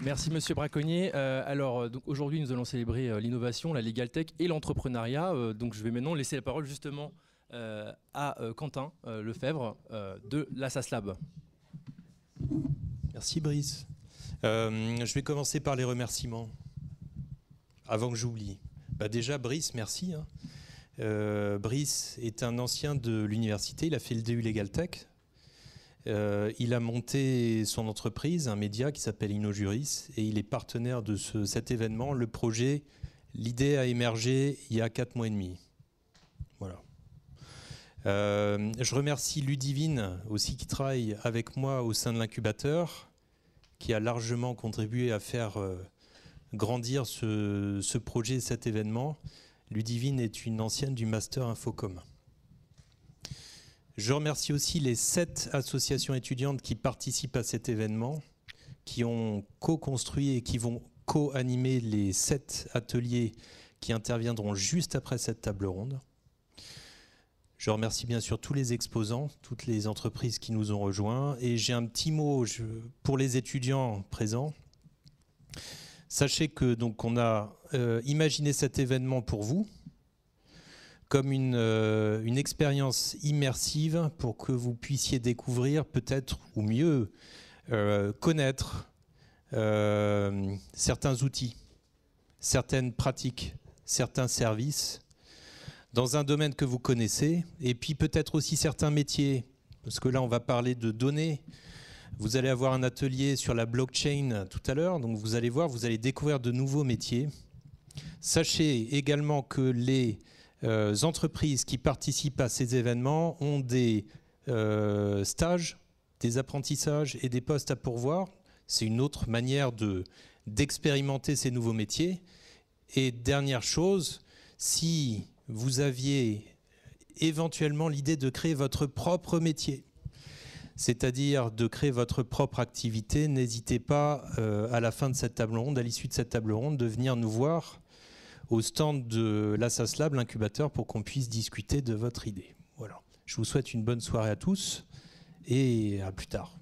Merci Monsieur Braconnier. Euh, alors euh, donc aujourd'hui nous allons célébrer euh, l'innovation, la legal tech et l'entrepreneuriat. Donc je vais maintenant laisser la parole justement à Quentin Lefebvre de la SASLab. Merci Brice. Je vais commencer par les remerciements. Avant que j'oublie. Bah déjà Brice, merci. hein. Brice est un ancien de l'université, il a fait le DU Legal Tech. Euh, il a monté son entreprise, un média qui s'appelle InnoJuris, et il est partenaire de ce- cet événement. Le projet, l'idée a émergé il y a quatre mois et demi. Voilà. Euh, je remercie Ludivine aussi qui travaille avec moi au sein de l'incubateur, qui a largement contribué à faire euh, grandir ce, ce projet, cet événement. Ludivine est une ancienne du Master Infocom. Je remercie aussi les sept associations étudiantes qui participent à cet événement, qui ont co-construit et qui vont co-animer les sept ateliers qui interviendront juste après cette table ronde. Je remercie bien sûr tous les exposants, toutes les entreprises qui nous ont rejoints. Et j'ai un petit mot pour les étudiants présents. Sachez que donc on a euh, imaginé cet événement pour vous comme une, euh, une expérience immersive pour que vous puissiez découvrir peut-être ou mieux euh, connaître euh, certains outils, certaines pratiques, certains services dans un domaine que vous connaissez, et puis peut-être aussi certains métiers, parce que là on va parler de données. Vous allez avoir un atelier sur la blockchain tout à l'heure, donc vous allez voir, vous allez découvrir de nouveaux métiers. Sachez également que les entreprises qui participent à ces événements ont des euh, stages, des apprentissages et des postes à pourvoir. C'est une autre manière de d'expérimenter ces nouveaux métiers. Et dernière chose, si vous aviez éventuellement l'idée de créer votre propre métier, c'est-à-dire de créer votre propre activité, n'hésitez pas euh, à la fin de cette table ronde, à l'issue de cette table ronde, de venir nous voir au stand de l'Assas Lab, l'incubateur, pour qu'on puisse discuter de votre idée. Voilà. Je vous souhaite une bonne soirée à tous et à plus tard.